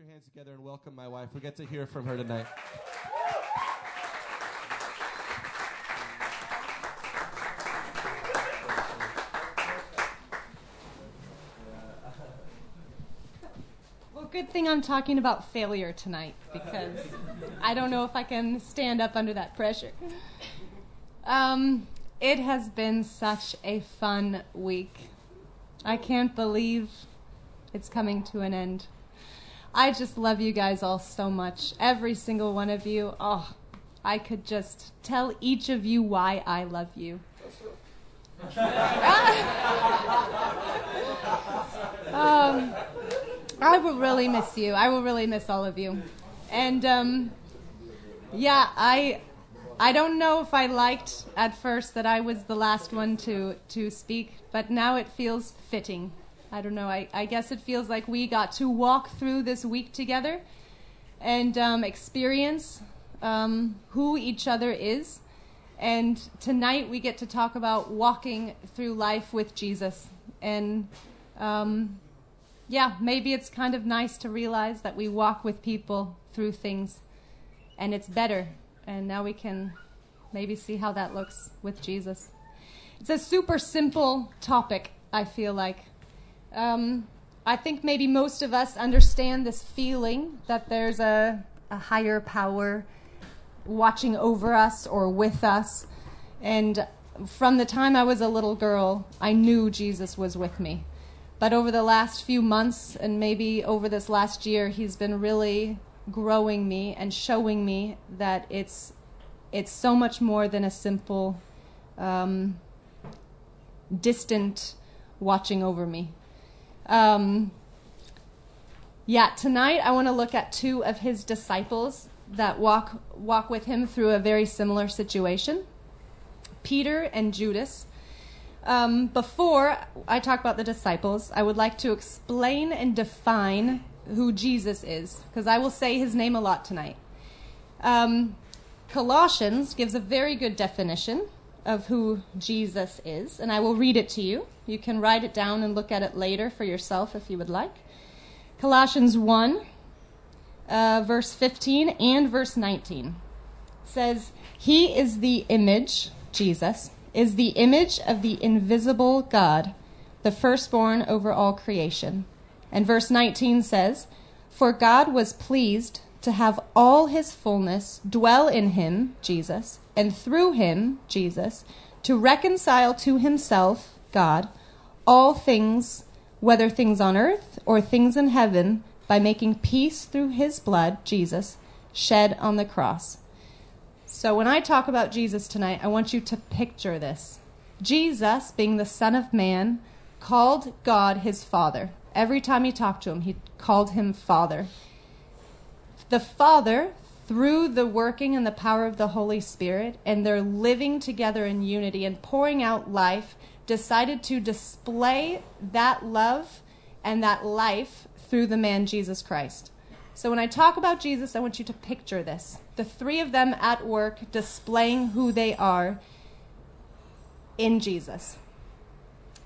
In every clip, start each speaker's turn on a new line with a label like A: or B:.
A: your hands together and welcome my wife. We get to hear from her tonight.
B: Well, good thing I'm talking about failure tonight because I don't know if I can stand up under that pressure. Um, it has been such a fun week. I can't believe it's coming to an end. I just love you guys all so much. Every single one of you. Oh, I could just tell each of you why I love you. um, I will really miss you. I will really miss all of you. And um, yeah, I I don't know if I liked at first that I was the last one to to speak, but now it feels fitting. I don't know. I, I guess it feels like we got to walk through this week together and um, experience um, who each other is. And tonight we get to talk about walking through life with Jesus. And um, yeah, maybe it's kind of nice to realize that we walk with people through things and it's better. And now we can maybe see how that looks with Jesus. It's a super simple topic, I feel like. Um, I think maybe most of us understand this feeling that there's a, a higher power watching over us or with us. And from the time I was a little girl, I knew Jesus was with me. But over the last few months and maybe over this last year, he's been really growing me and showing me that it's it's so much more than a simple um, distant watching over me. Um, yeah, tonight I want to look at two of his disciples that walk walk with him through a very similar situation. Peter and Judas. Um, before I talk about the disciples, I would like to explain and define who Jesus is, because I will say his name a lot tonight. Um, Colossians gives a very good definition of who Jesus is, and I will read it to you. You can write it down and look at it later for yourself if you would like. Colossians 1, uh, verse 15 and verse 19 says, He is the image, Jesus, is the image of the invisible God, the firstborn over all creation. And verse 19 says, For God was pleased to have all his fullness dwell in him, Jesus, and through him, Jesus, to reconcile to himself, God, all things, whether things on earth or things in heaven, by making peace through his blood, Jesus, shed on the cross. So when I talk about Jesus tonight, I want you to picture this. Jesus, being the Son of Man, called God his Father. Every time he talked to him, he called him Father. The Father, through the working and the power of the Holy Spirit, and their living together in unity and pouring out life, decided to display that love and that life through the man Jesus Christ. So when I talk about Jesus, I want you to picture this the three of them at work displaying who they are in Jesus.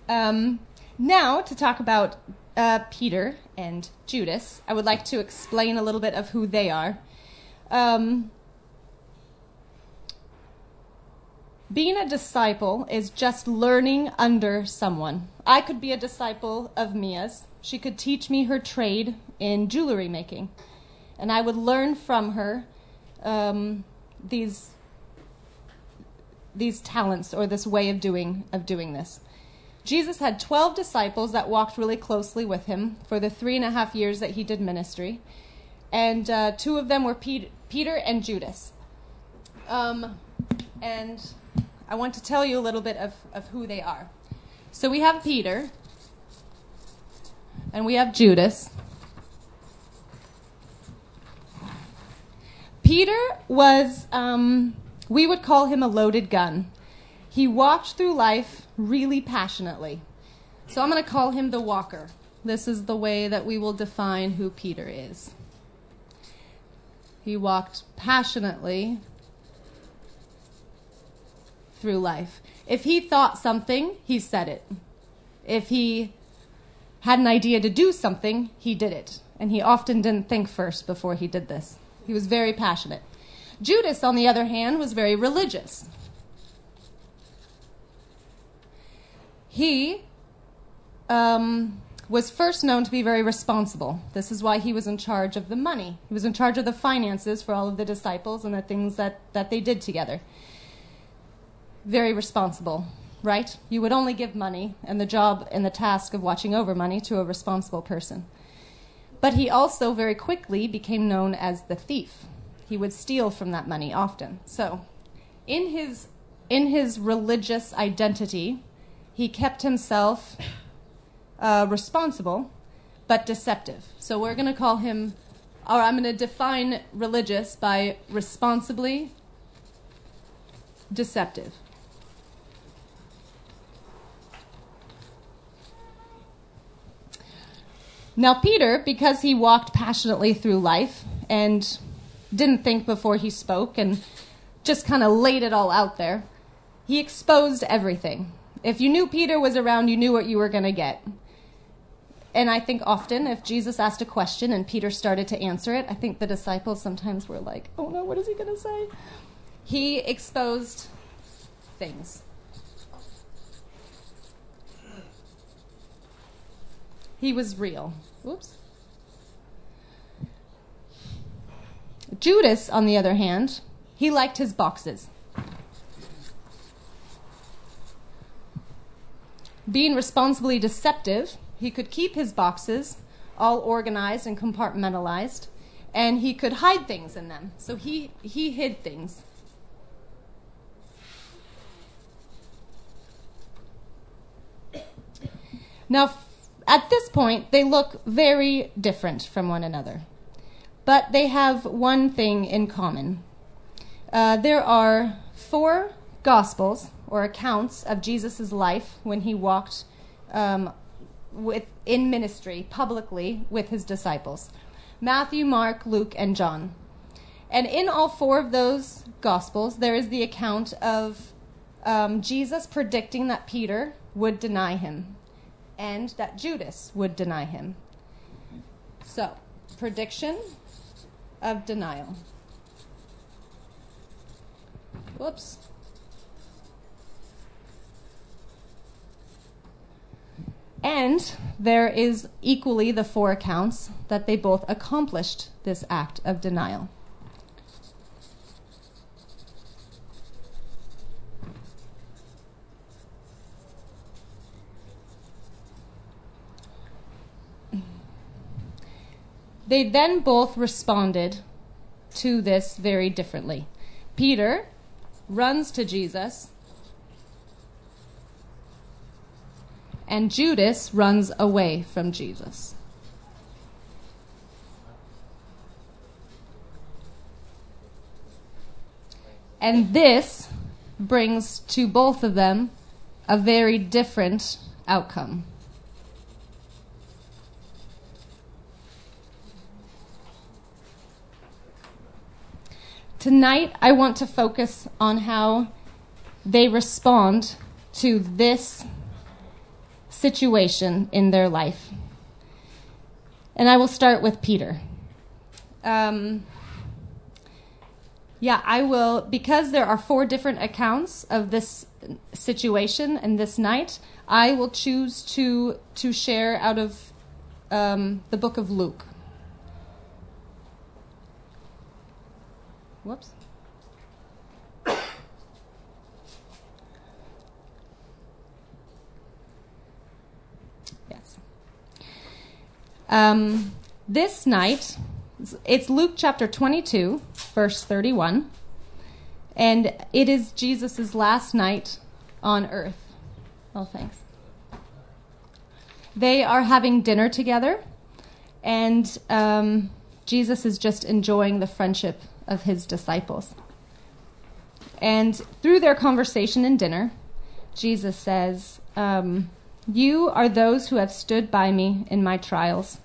B: Um, now, to talk about uh, Peter and Judas, I would like to explain a little bit of who they are. Um, being a disciple is just learning under someone. I could be a disciple of Mia's. She could teach me her trade in jewelry making, and I would learn from her um, these these talents or this way of doing of doing this. Jesus had 12 disciples that walked really closely with him for the three and a half years that he did ministry. And uh, two of them were Pete, Peter and Judas. Um, and I want to tell you a little bit of, of who they are. So we have Peter, and we have Judas. Peter was, um, we would call him a loaded gun. He walked through life really passionately. So I'm going to call him the walker. This is the way that we will define who Peter is. He walked passionately through life. If he thought something, he said it. If he had an idea to do something, he did it. and he often didn't think first before he did this. He was very passionate. Judas, on the other hand, was very religious. He um, was first known to be very responsible. This is why he was in charge of the money. He was in charge of the finances for all of the disciples and the things that, that they did together. Very responsible, right? You would only give money and the job and the task of watching over money to a responsible person. But he also very quickly became known as the thief. He would steal from that money often. So, in his in his religious identity, he kept himself uh, responsible, but deceptive. So we're going to call him, or I'm going to define religious by responsibly deceptive. Now, Peter, because he walked passionately through life and didn't think before he spoke and just kind of laid it all out there, he exposed everything. If you knew Peter was around, you knew what you were going to get. And I think often, if Jesus asked a question and Peter started to answer it, I think the disciples sometimes were like, oh no, what is he going to say? He exposed things. He was real. Oops. Judas, on the other hand, he liked his boxes. Being responsibly deceptive, he could keep his boxes all organized and compartmentalized, and he could hide things in them. So he, he hid things. Now, at this point, they look very different from one another, but they have one thing in common. Uh, there are four gospels or accounts of Jesus' life when he walked um, with, in ministry publicly with his disciples Matthew, Mark, Luke, and John. And in all four of those gospels, there is the account of um, Jesus predicting that Peter would deny him and that Judas would deny him. So, prediction of denial. Whoops. And there is equally the four accounts that they both accomplished this act of denial. They then both responded to this very differently. Peter runs to Jesus and Judas runs away from Jesus. And this brings to both of them a very different outcome. Tonight, I want to focus on how they respond to this situation in their life. And I will start with Peter. Um, yeah, I will, because there are four different accounts of this situation and this night, I will choose to, to share out of um, the book of Luke. Whoops. Um, this night, it's Luke chapter 22, verse 31, and it is Jesus' last night on earth. Oh, thanks. They are having dinner together, and um, Jesus is just enjoying the friendship of his disciples. And through their conversation and dinner, Jesus says, um, you are those who have stood by me in my trials.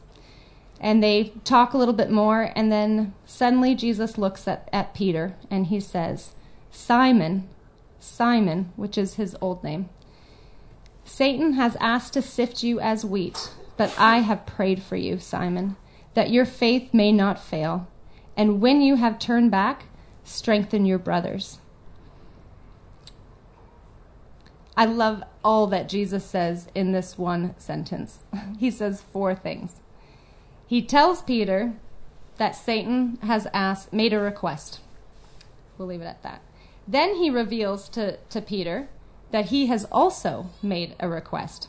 B: And they talk a little bit more, and then suddenly Jesus looks at, at Peter and he says, Simon, Simon, which is his old name, Satan has asked to sift you as wheat, but I have prayed for you, Simon, that your faith may not fail. And when you have turned back, strengthen your brothers. I love all that Jesus says in this one sentence. He says four things. He tells Peter that Satan has asked, made a request. We'll leave it at that. Then he reveals to, to Peter that he has also made a request.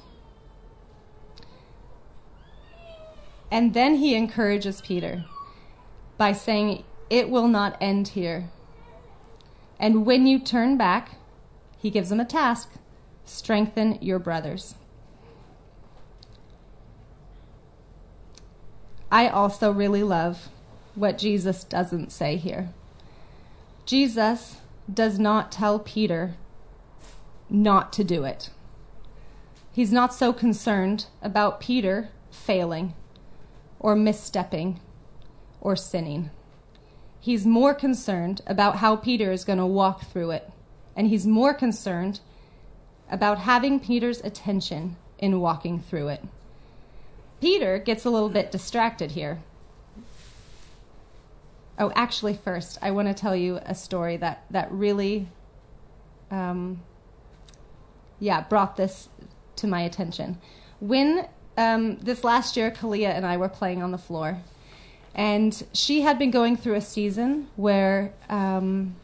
B: And then he encourages Peter by saying, It will not end here. And when you turn back, he gives him a task strengthen your brothers. I also really love what Jesus doesn't say here. Jesus does not tell Peter not to do it. He's not so concerned about Peter failing or misstepping or sinning. He's more concerned about how Peter is going to walk through it. And he's more concerned about having Peter's attention in walking through it. Peter gets a little bit distracted here. Oh, actually, first, I want to tell you a story that, that really, um, yeah, brought this to my attention. When um, this last year, Kalia and I were playing on the floor, and she had been going through a season where um,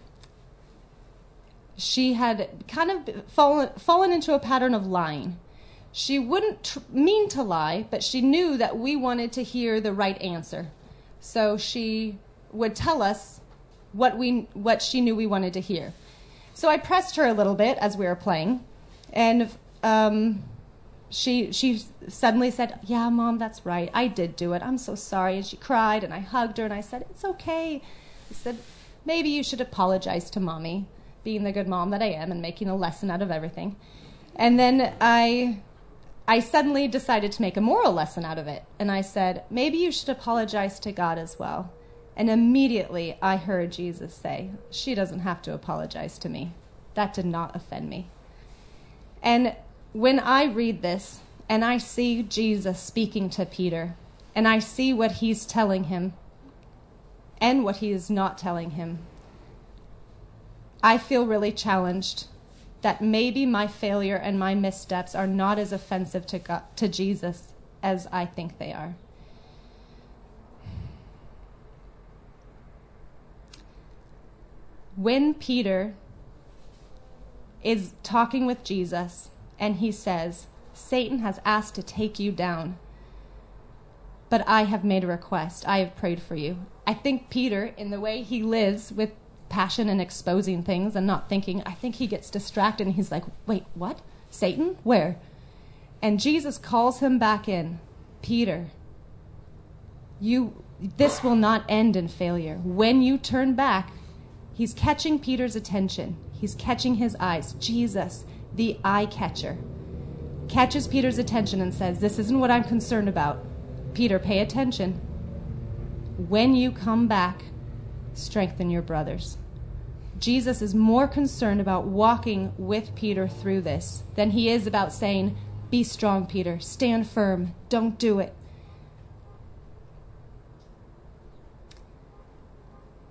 B: she had kind of fallen, fallen into a pattern of lying. She wouldn't tr- mean to lie, but she knew that we wanted to hear the right answer. So she would tell us what, we, what she knew we wanted to hear. So I pressed her a little bit as we were playing, and um, she she suddenly said, "Yeah, mom, that's right. I did do it. I'm so sorry." And she cried, and I hugged her, and I said, "It's okay." I said, "Maybe you should apologize to mommy, being the good mom that I am, and making a lesson out of everything." And then I I suddenly decided to make a moral lesson out of it, and I said, "Maybe you should apologize to God as well." And immediately I heard Jesus say, "She doesn't have to apologize to me." That did not offend me. And when I read this and I see Jesus speaking to Peter, and I see what he's telling him and what he is not telling him, I feel really challenged that maybe my failure and my missteps are not as offensive to, God, to Jesus as I think they are. When Peter is talking with Jesus, and he says, Satan has asked to take you down, but I have made a request. I have prayed for you. I think Peter, in the way he lives with passion and exposing things and not thinking, I think he gets distracted and he's like, wait, what? Satan? Where? And Jesus calls him back in. Peter, you this will not end in failure. When you turn back, he's catching Peter's attention. He's catching his eyes. Jesus, the eye catcher, catches Peter's attention and says, This isn't what I'm concerned about. Peter, pay attention. When you come back, strengthen your brothers. Jesus is more concerned about walking with Peter through this than he is about saying, Be strong, Peter. Stand firm. Don't do it.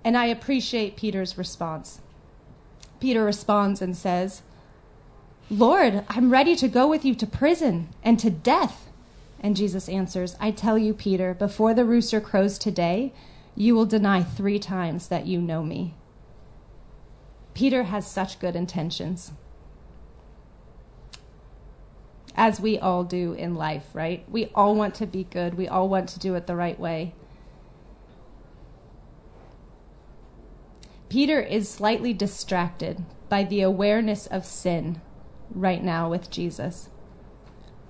B: And I appreciate Peter's response. Peter responds and says, Lord, I'm ready to go with you to prison and to death. And Jesus answers, I tell you, Peter, before the rooster crows today, you will deny three times that you know me. Peter has such good intentions. As we all do in life, right? We all want to be good. We all want to do it the right way. Peter is slightly distracted by the awareness of sin right now with Jesus.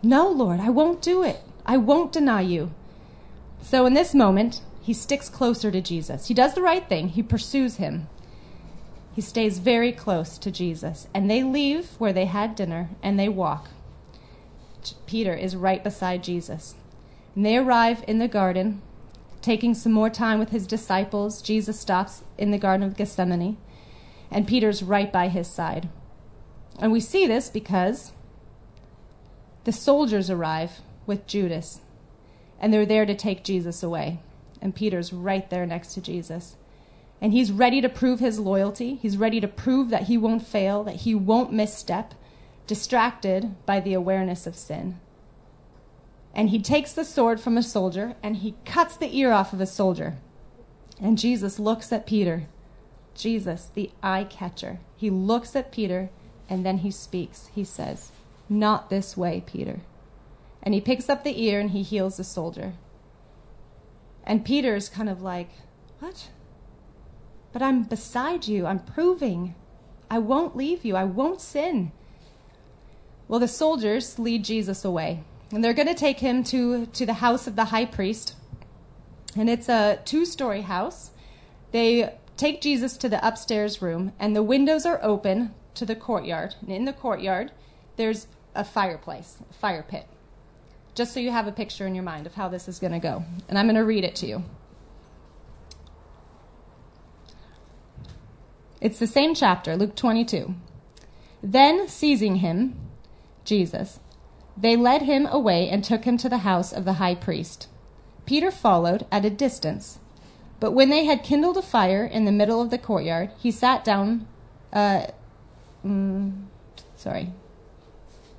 B: No, Lord, I won't do it. I won't deny you. So in this moment, he sticks closer to Jesus. He does the right thing, he pursues him. He stays very close to Jesus. And they leave where they had dinner and they walk. Peter is right beside Jesus. And they arrive in the garden, taking some more time with his disciples. Jesus stops in the Garden of Gethsemane, and Peter's right by his side. And we see this because the soldiers arrive with Judas, and they're there to take Jesus away. And Peter's right there next to Jesus. And he's ready to prove his loyalty. He's ready to prove that he won't fail, that he won't misstep, distracted by the awareness of sin. And he takes the sword from a soldier and he cuts the ear off of a soldier. And Jesus looks at Peter. Jesus, the eye catcher. He looks at Peter and then he speaks. He says, Not this way, Peter. And he picks up the ear and he heals the soldier. And Peter's kind of like, What? But I'm beside you. I'm proving. I won't leave you. I won't sin. Well, the soldiers lead Jesus away. And they're going to take him to, to the house of the high priest. And it's a two story house. They take Jesus to the upstairs room, and the windows are open to the courtyard. And in the courtyard, there's a fireplace, a fire pit. Just so you have a picture in your mind of how this is going to go. And I'm going to read it to you. It's the same chapter, Luke 22. Then, seizing him, Jesus, they led him away and took him to the house of the high priest. Peter followed at a distance. But when they had kindled a fire in the middle of the courtyard, he sat down. Uh, mm, sorry.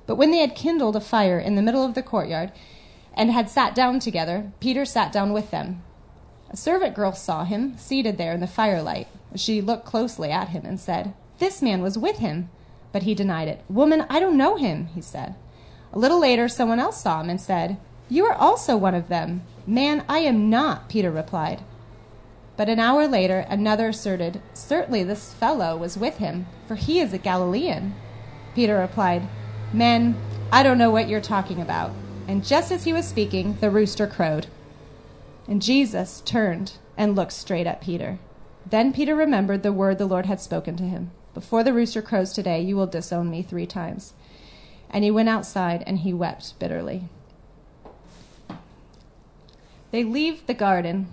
B: But when they had kindled a fire in the middle of the courtyard and had sat down together, Peter sat down with them. A servant girl saw him seated there in the firelight. She looked closely at him and said, This man was with him. But he denied it. Woman, I don't know him, he said. A little later, someone else saw him and said, You are also one of them. Man, I am not, Peter replied. But an hour later, another asserted, Certainly this fellow was with him, for he is a Galilean. Peter replied, Men, I don't know what you're talking about. And just as he was speaking, the rooster crowed. And Jesus turned and looked straight at Peter. Then Peter remembered the word the Lord had spoken to him Before the rooster crows today, you will disown me three times. And he went outside and he wept bitterly. They leave the garden,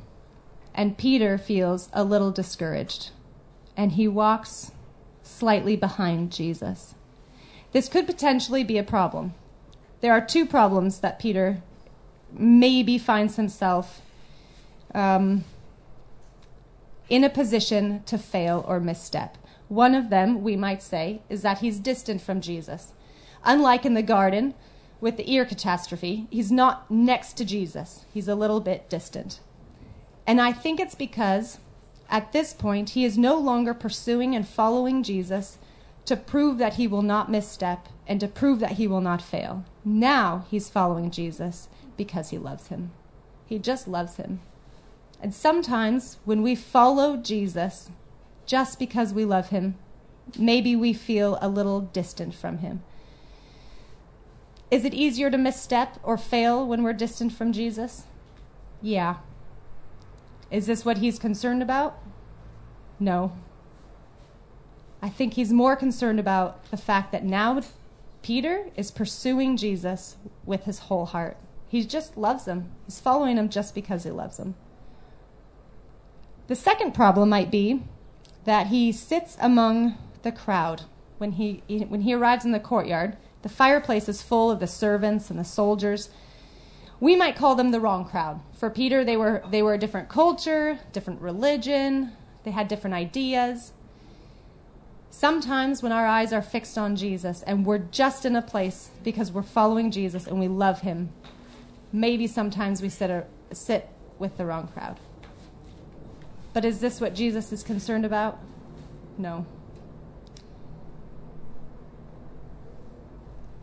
B: and Peter feels a little discouraged, and he walks slightly behind Jesus. This could potentially be a problem. There are two problems that Peter maybe finds himself um, in a position to fail or misstep. One of them, we might say, is that he's distant from Jesus. Unlike in the garden with the ear catastrophe, he's not next to Jesus, he's a little bit distant. And I think it's because at this point he is no longer pursuing and following Jesus to prove that he will not misstep and to prove that he will not fail. Now he's following Jesus because he loves him. He just loves him. And sometimes when we follow Jesus just because we love him, maybe we feel a little distant from him. Is it easier to misstep or fail when we're distant from Jesus? Yeah. Is this what he's concerned about? No. I think he's more concerned about the fact that now Peter is pursuing Jesus with his whole heart. He just loves him. He's following him just because he loves him. The second problem might be that he sits among the crowd when he, when he arrives in the courtyard. The fireplace is full of the servants and the soldiers. We might call them the wrong crowd. For Peter, they were, they were a different culture, different religion, they had different ideas. Sometimes, when our eyes are fixed on Jesus and we're just in a place because we're following Jesus and we love him, maybe sometimes we sit, or, sit with the wrong crowd. But is this what Jesus is concerned about? No.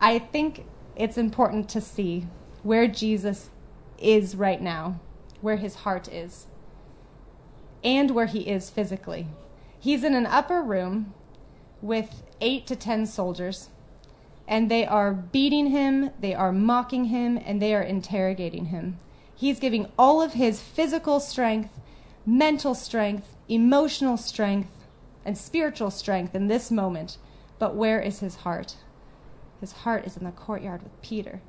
B: I think it's important to see where Jesus is right now, where his heart is, and where he is physically. He's in an upper room with eight to ten soldiers, and they are beating him, they are mocking him, and they are interrogating him. He's giving all of his physical strength mental strength, emotional strength, and spiritual strength in this moment. But where is his heart? His heart is in the courtyard with Peter.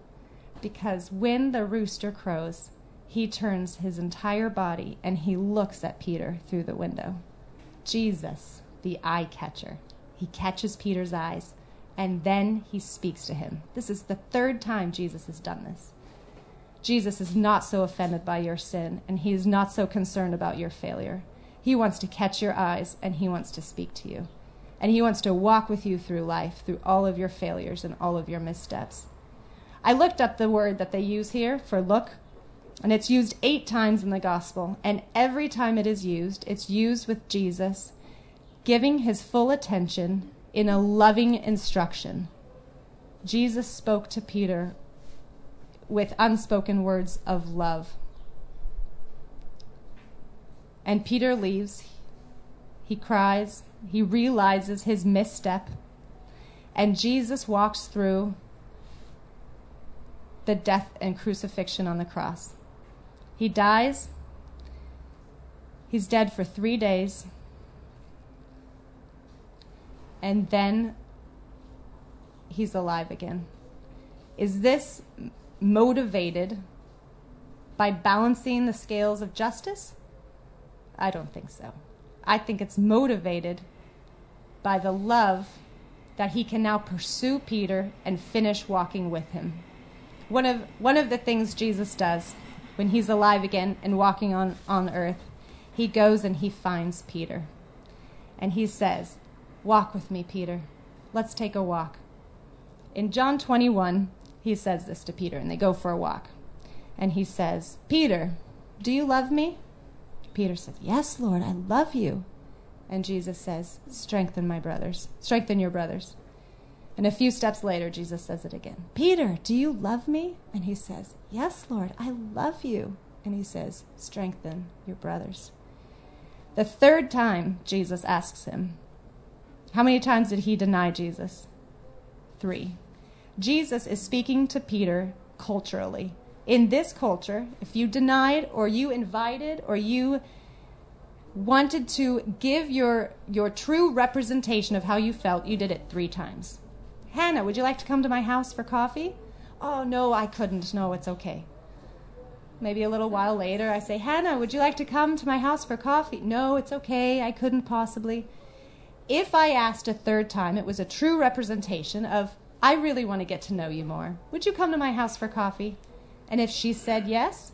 B: Because when the rooster crows, he turns his entire body and he looks at Peter through the window. Jesus, the eye catcher. He catches Peter's eyes and then he speaks to him. This is the third time Jesus has done this. Jesus is not so offended by your sin, and he is not so concerned about your failure. He wants to catch your eyes, and he wants to speak to you. And he wants to walk with you through life, through all of your failures and all of your missteps. I looked up the word that they use here for look, and it's used eight times in the gospel. And every time it is used, it's used with Jesus giving his full attention in a loving instruction. Jesus spoke to Peter with unspoken words of love. And Peter leaves. He cries. He realizes his misstep. And Jesus walks through the death and crucifixion on the cross. He dies. He's dead for three days. And then he's alive again. Is this motivated by balancing the scales of justice? I don't think so. I think it's motivated by the love that he can now pursue Peter and finish walking with him. One of, one of the things Jesus does when he's alive again and walking on, on earth, he goes and he finds Peter. And he says, Walk with me, Peter. Let's take a walk. In John 21, he says this to Peter, and they go for a walk. And he says, Peter, do you love me? Peter says, Yes, Lord, I love you. And Jesus says, Strengthen my brothers, strengthen your brothers. And a few steps later, Jesus says it again Peter, do you love me? And he says, Yes, Lord, I love you. And he says, Strengthen your brothers. The third time Jesus asks him, How many times did he deny Jesus? Three. Jesus is speaking to Peter culturally. In this culture, if you denied or you invited or you wanted to give your, your true representation of how you felt, you did it three times. Hannah, would you like to come to my house for coffee? Oh, no, I couldn't. No, it's okay. Maybe a little while later, I say, Hannah, would you like to come to my house for coffee? No, it's okay. I couldn't possibly. If I asked a third time, it was a true representation of I really want to get to know you more. Would you come to my house for coffee? And if she said yes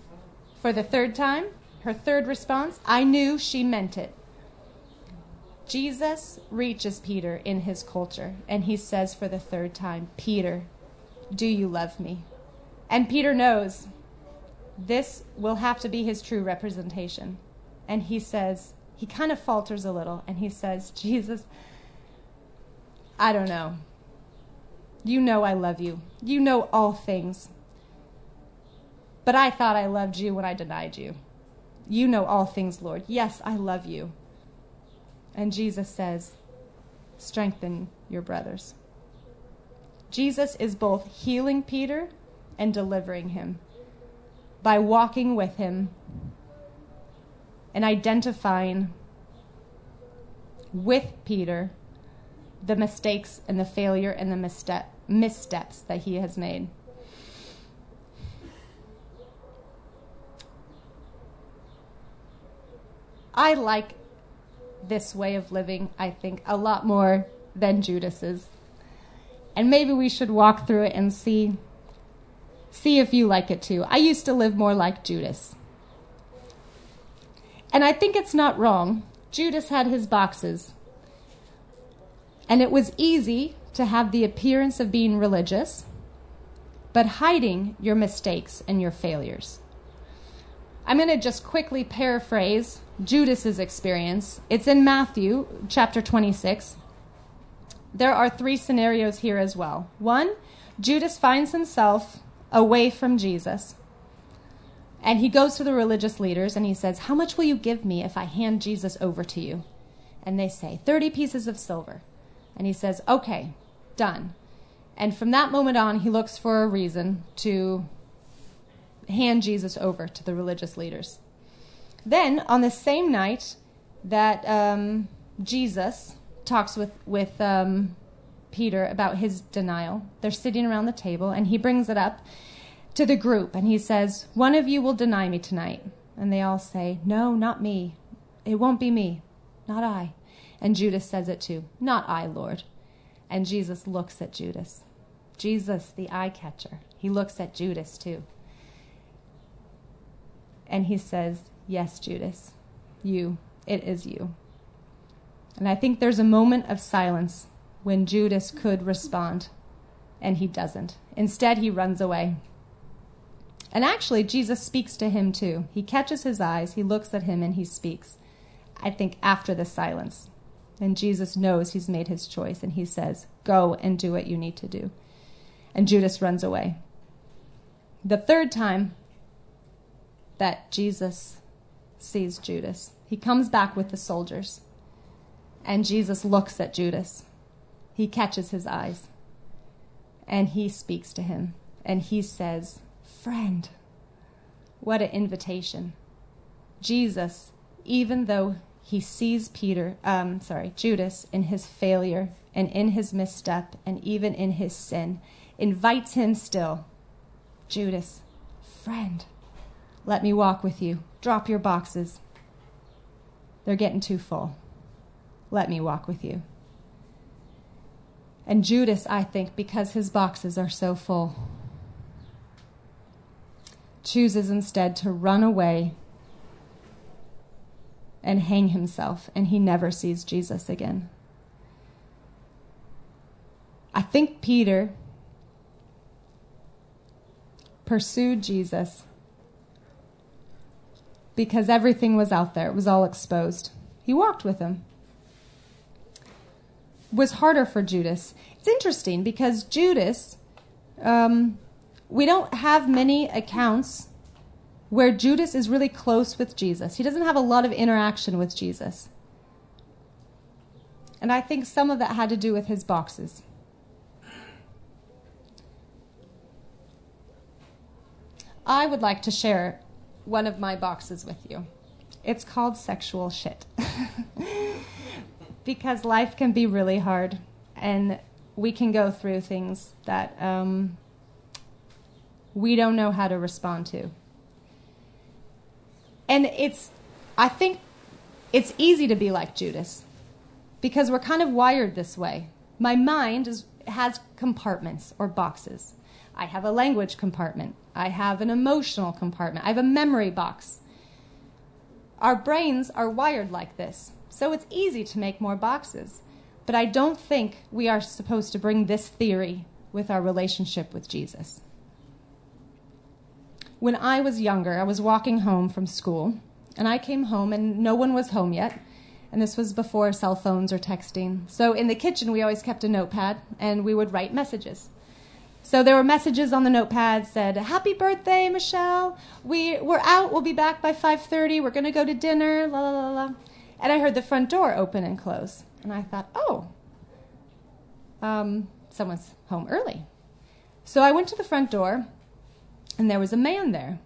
B: for the third time, her third response, I knew she meant it. Jesus reaches Peter in his culture, and he says for the third time, Peter, do you love me? And Peter knows this will have to be his true representation. And he says, he kind of falters a little, and he says, Jesus, I don't know. You know I love you. You know all things. But I thought I loved you when I denied you. You know all things, Lord. Yes, I love you. And Jesus says, Strengthen your brothers. Jesus is both healing Peter and delivering him by walking with him and identifying with Peter the mistakes and the failure and the misstep, missteps that he has made. I like this way of living, I think, a lot more than Judas's. And maybe we should walk through it and see see if you like it too. I used to live more like Judas. And I think it's not wrong. Judas had his boxes. And it was easy to have the appearance of being religious, but hiding your mistakes and your failures. I'm going to just quickly paraphrase Judas's experience. It's in Matthew chapter 26. There are three scenarios here as well. One, Judas finds himself away from Jesus. And he goes to the religious leaders and he says, How much will you give me if I hand Jesus over to you? And they say, 30 pieces of silver. And he says, Okay, done. And from that moment on, he looks for a reason to hand Jesus over to the religious leaders. Then, on the same night that um, Jesus talks with, with um, Peter about his denial, they're sitting around the table, and he brings it up to the group, and he says, One of you will deny me tonight. And they all say, No, not me. It won't be me. Not I. And Judas says it too. Not I, Lord. And Jesus looks at Judas. Jesus, the eye catcher. He looks at Judas too. And he says, Yes, Judas, you, it is you. And I think there's a moment of silence when Judas could respond, and he doesn't. Instead, he runs away. And actually, Jesus speaks to him too. He catches his eyes, he looks at him, and he speaks. I think after the silence. And Jesus knows he's made his choice, and he says, Go and do what you need to do. And Judas runs away. The third time that Jesus sees Judas, he comes back with the soldiers. And Jesus looks at Judas. He catches his eyes. And he speaks to him. And he says, Friend. What an invitation. Jesus, even though he sees Peter, um, sorry, Judas in his failure and in his misstep and even in his sin, invites him still. Judas, friend, let me walk with you. Drop your boxes. They're getting too full. Let me walk with you. And Judas, I think, because his boxes are so full, chooses instead to run away and hang himself, and he never sees Jesus again. I think Peter pursued Jesus because everything was out there, it was all exposed. He walked with him. Was harder for Judas. It's interesting because Judas, um, we don't have many accounts where Judas is really close with Jesus. He doesn't have a lot of interaction with Jesus. And I think some of that had to do with his boxes. I would like to share one of my boxes with you. It's called sexual shit. because life can be really hard and we can go through things that um, we don't know how to respond to. And it's, I think it's easy to be like Judas because we're kind of wired this way. My mind is, has compartments or boxes. I have a language compartment. I have an emotional compartment. I have a memory box. Our brains are wired like this, so it's easy to make more boxes. But I don't think we are supposed to bring this theory with our relationship with Jesus. When I was younger, I was walking home from school, and I came home, and no one was home yet. And this was before cell phones or texting. So in the kitchen, we always kept a notepad, and we would write messages. So there were messages on the notepad said, "Happy birthday, Michelle. We we're out. We'll be back by 5:30. We're going to go to dinner." La la la la. And I heard the front door open and close, and I thought, "Oh, um, someone's home early." So I went to the front door, and there was a man there.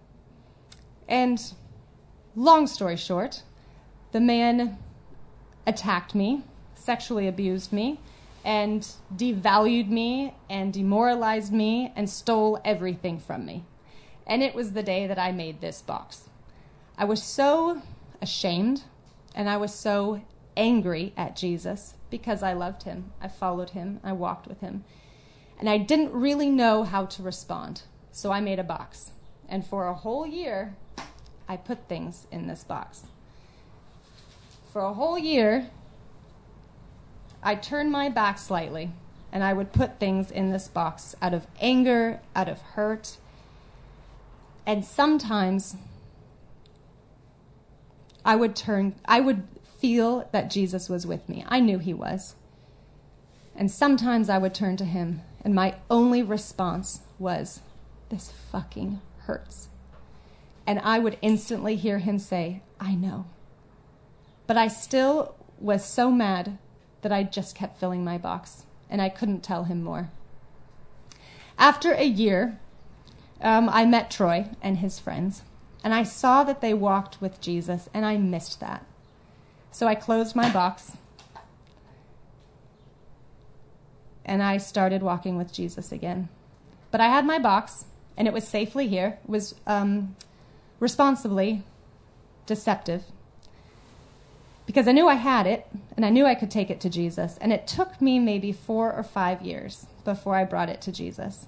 B: And long story short, the man attacked me, sexually abused me, and devalued me and demoralized me and stole everything from me. And it was the day that I made this box. I was so ashamed and I was so angry at Jesus because I loved him. I followed him. I walked with him. And I didn't really know how to respond. So I made a box. And for a whole year, I put things in this box. For a whole year, I turned my back slightly and I would put things in this box out of anger, out of hurt. And sometimes I would turn, I would feel that Jesus was with me. I knew he was. And sometimes I would turn to him, and my only response was, this fucking hurts. And I would instantly hear him say, I know. But I still was so mad that I just kept filling my box, and I couldn't tell him more. After a year, um, I met Troy and his friends, and I saw that they walked with Jesus, and I missed that. So I closed my box, and I started walking with Jesus again. But I had my box, and it was safely here, was um, responsibly deceptive. Because I knew I had it, and I knew I could take it to Jesus, and it took me maybe four or five years before I brought it to Jesus.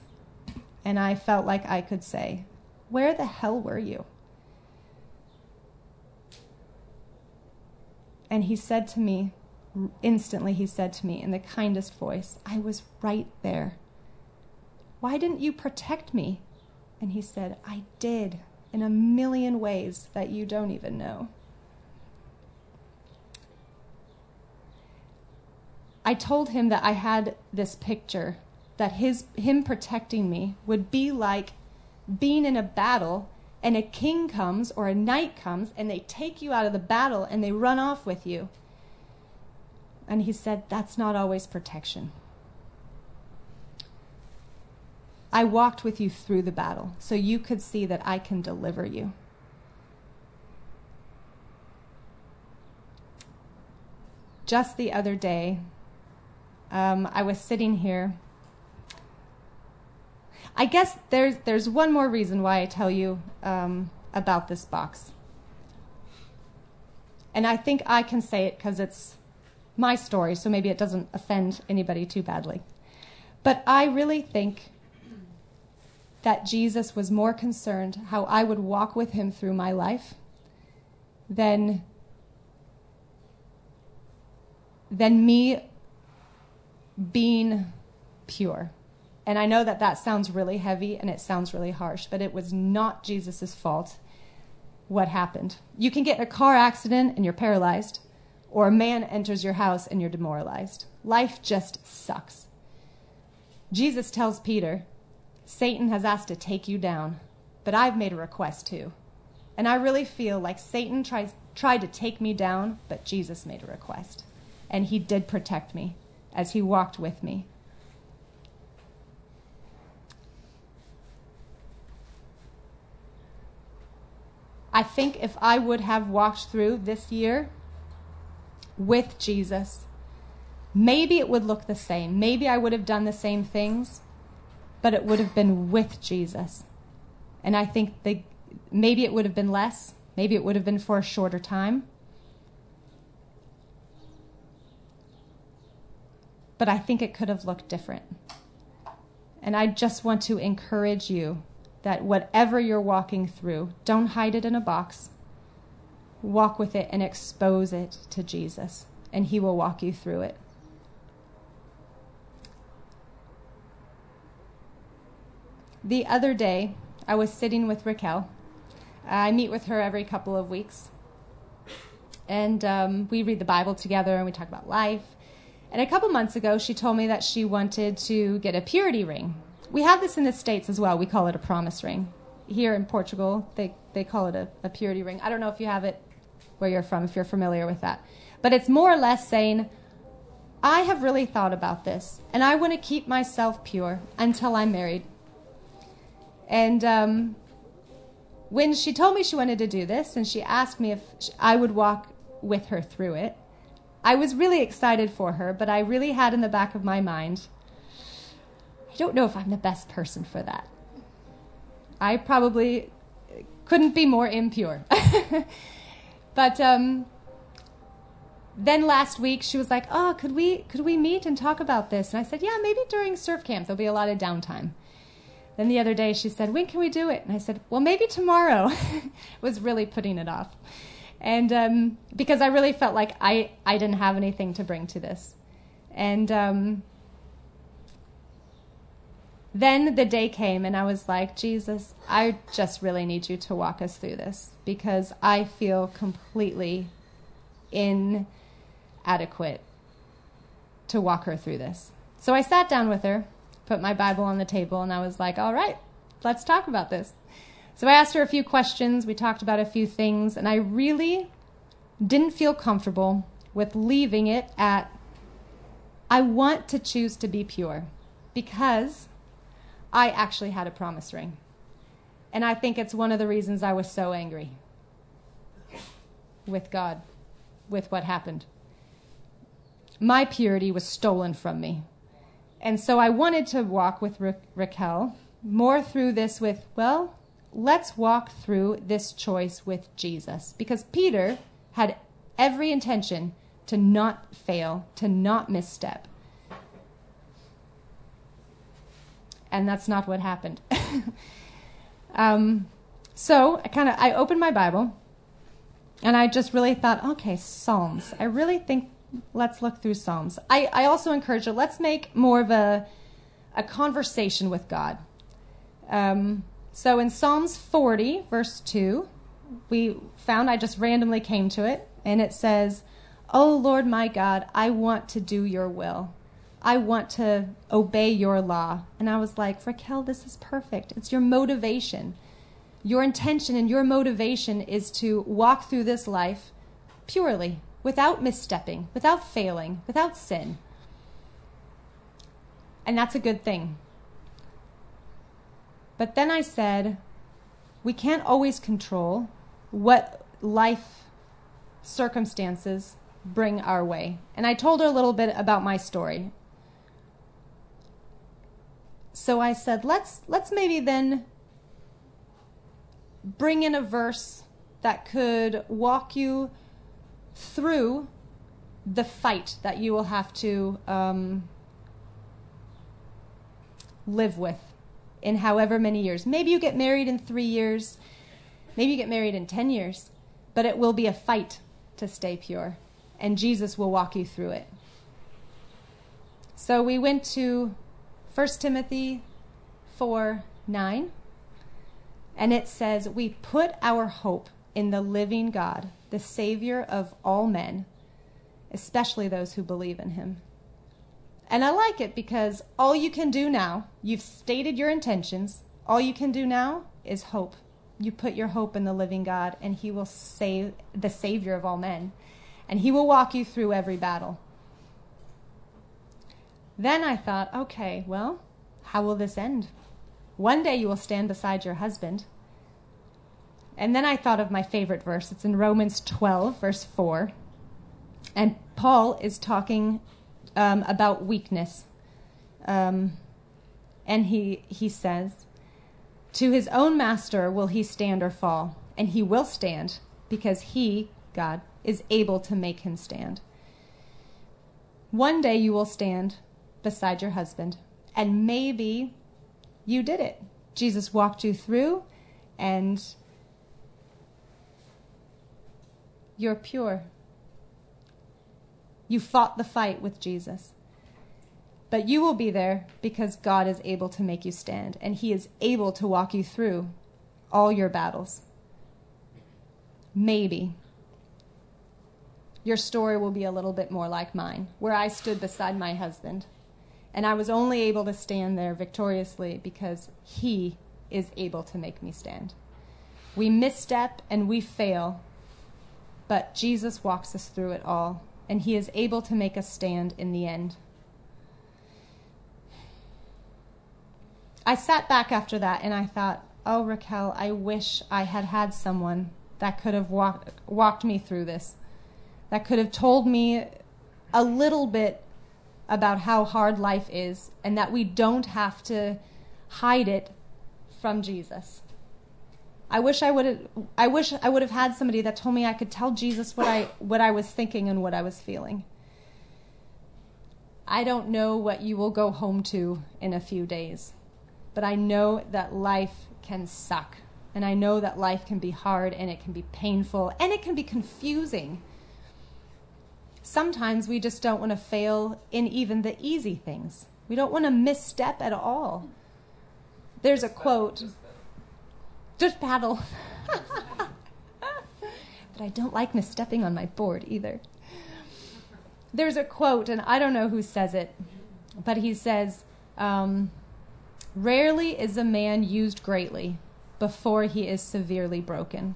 B: And I felt like I could say, Where the hell were you? And he said to me, instantly, he said to me in the kindest voice, I was right there. Why didn't you protect me? And he said, I did in a million ways that you don't even know. I told him that I had this picture that his him protecting me would be like being in a battle and a king comes or a knight comes and they take you out of the battle and they run off with you. And he said, That's not always protection. I walked with you through the battle so you could see that I can deliver you. Just the other day, um, I was sitting here. I guess there's there's one more reason why I tell you um, about this box, and I think I can say it because it's my story, so maybe it doesn't offend anybody too badly. But I really think that Jesus was more concerned how I would walk with him through my life than than me being pure. And I know that that sounds really heavy and it sounds really harsh, but it was not Jesus' fault what happened. You can get in a car accident and you're paralyzed, or a man enters your house and you're demoralized. Life just sucks. Jesus tells Peter, Satan has asked to take you down, but I've made a request too. And I really feel like Satan tries, tried to take me down, but Jesus made a request. And he did protect me as he walked with me. I think if I would have walked through this year with Jesus, maybe it would look the same. Maybe I would have done the same things, but it would have been with Jesus. And I think the, maybe it would have been less. Maybe it would have been for a shorter time. but I think it could have looked different. And I just want to encourage you that whatever you're walking through, don't hide it in a box. Walk with it and expose it to Jesus, and He will walk you through it. The other day, I was sitting with Raquel. I meet with her every couple of weeks. And um, we read the Bible together and we talk about life. And a couple months ago, she told me that she wanted to get a purity ring. We have this in the States as well. We call it a promise ring. Here in Portugal, they, they call it a, a purity ring. I don't know if you have it where you're from, if you're familiar with that. But it's more or less saying, I have really thought about this, and I want to keep myself pure until I'm married. And um, when she told me she wanted to do this, and she asked me if I would walk with her through it, I was really excited for her, but I really had in the back of my mind, I don't know if I'm the best person for that. I probably couldn't be more impure. but um, then last week she was like, "Oh, could we could we meet and talk about this?" And I said, "Yeah, maybe during surf camp there'll be a lot of downtime." Then the other day she said, "When can we do it?" And I said, "Well, maybe tomorrow." was really putting it off and um, because I really felt like I, I didn't have anything to bring to this. And um, then the day came, and I was like, Jesus, I just really need you to walk us through this because I feel completely inadequate to walk her through this. So I sat down with her, put my Bible on the table, and I was like, all right, let's talk about this. So I asked her a few questions, we talked about a few things, and I really didn't feel comfortable with leaving it at I want to choose to be pure because I actually had a promise ring. And I think it's one of the reasons I was so angry with God, with what happened. My purity was stolen from me. And so I wanted to walk with Ra- Raquel more through this with, well, let's walk through this choice with Jesus. Because Peter had every intention to not fail, to not misstep. And that's not what happened. um, so I kind of I opened my Bible and I just really thought, okay, Psalms. I really think let's look through Psalms. I, I also encourage you, let's make more of a, a conversation with God. Um, so in Psalms 40, verse 2, we found, I just randomly came to it, and it says, Oh Lord my God, I want to do your will. I want to obey your law. And I was like, Raquel, this is perfect. It's your motivation. Your intention and your motivation is to walk through this life purely, without misstepping, without failing, without sin. And that's a good thing. But then I said, we can't always control what life circumstances bring our way. And I told her a little bit about my story. So I said, let's let's maybe then bring in a verse that could walk you through the fight that you will have to um, live with in however many years. Maybe you get married in three years, maybe you get married in 10 years, but it will be a fight to stay pure, and Jesus will walk you through it. So we went to 1 Timothy 4 9, and it says, We put our hope in the living God, the Savior of all men, especially those who believe in him. And I like it because all you can do now, you've stated your intentions, all you can do now is hope. You put your hope in the living God, and He will save the Savior of all men, and He will walk you through every battle. Then I thought, okay, well, how will this end? One day you will stand beside your husband. And then I thought of my favorite verse. It's in Romans 12, verse 4. And Paul is talking um, about weakness. Um, and he, he says, To his own master will he stand or fall, and he will stand because he, God, is able to make him stand. One day you will stand beside your husband, and maybe you did it. Jesus walked you through, and you're pure. You fought the fight with Jesus. But you will be there because God is able to make you stand, and He is able to walk you through all your battles. Maybe your story will be a little bit more like mine, where I stood beside my husband, and I was only able to stand there victoriously because He is able to make me stand. We misstep and we fail, but Jesus walks us through it all and he is able to make us stand in the end. I sat back after that and I thought, oh, Raquel, I wish I had had someone that could have walked, walked me through this, that could have told me a little bit about how hard life is and that we don't have to hide it from Jesus. I wish I would have I wish I would have had somebody that told me I could tell Jesus what I what I was thinking and what I was feeling. I don't know what you will go home to in a few days, but I know that life can suck. And I know that life can be hard and it can be painful and it can be confusing. Sometimes we just don't want to fail in even the easy things. We don't want to misstep at all. There's a quote just paddle. but I don't like misstepping on my board either. There's a quote, and I don't know who says it, but he says, um, Rarely is a man used greatly before he is severely broken.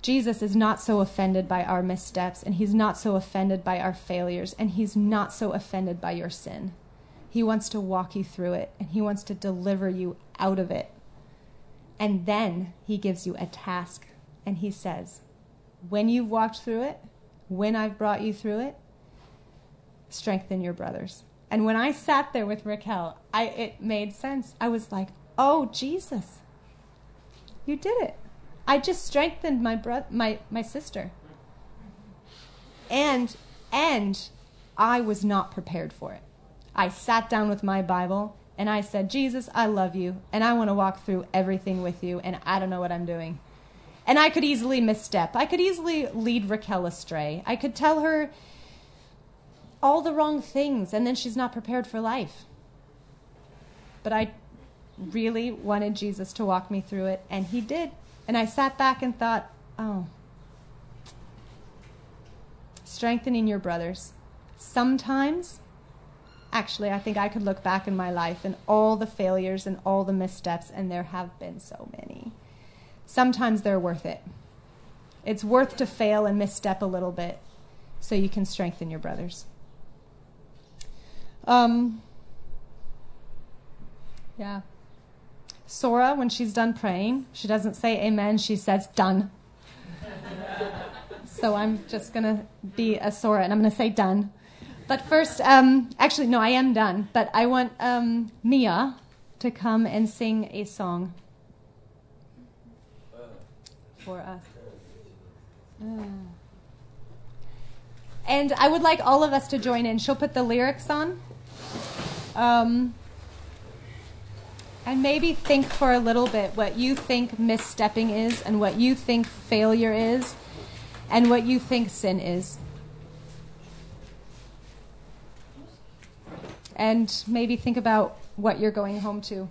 B: Jesus is not so offended by our missteps, and he's not so offended by our failures, and he's not so offended by your sin. He wants to walk you through it, and he wants to deliver you out of it. And then he gives you a task and he says, When you've walked through it, when I've brought you through it, strengthen your brothers. And when I sat there with Raquel, I, it made sense. I was like, Oh, Jesus, you did it. I just strengthened my, bro- my, my sister. And, and I was not prepared for it. I sat down with my Bible and I said, Jesus, I love you, and I want to walk through everything with you, and I don't know what I'm doing.
C: And I could easily misstep. I could easily lead Raquel astray. I could tell her all the wrong things, and then she's not prepared for life. But I really wanted Jesus to walk me through it, and He did. And I sat back and thought, oh, strengthening your brothers. Sometimes, actually, I think I could look back in my life and all the failures and all the missteps, and there have been so many. Sometimes they're worth it. It's worth to fail and misstep a little bit so you can strengthen your brothers. Um, yeah. Sora, when she's done praying, she doesn't say amen, she says done. so I'm just going to be a Sora and I'm going to say done. But first, um, actually, no, I am done. But I want um, Mia to come and sing a song for us. Uh. And I would like all of us to join in. She'll put the lyrics on. Um, and maybe think for a little bit what you think misstepping is, and what you think failure is, and what you think sin is. And maybe think about what you're going home to.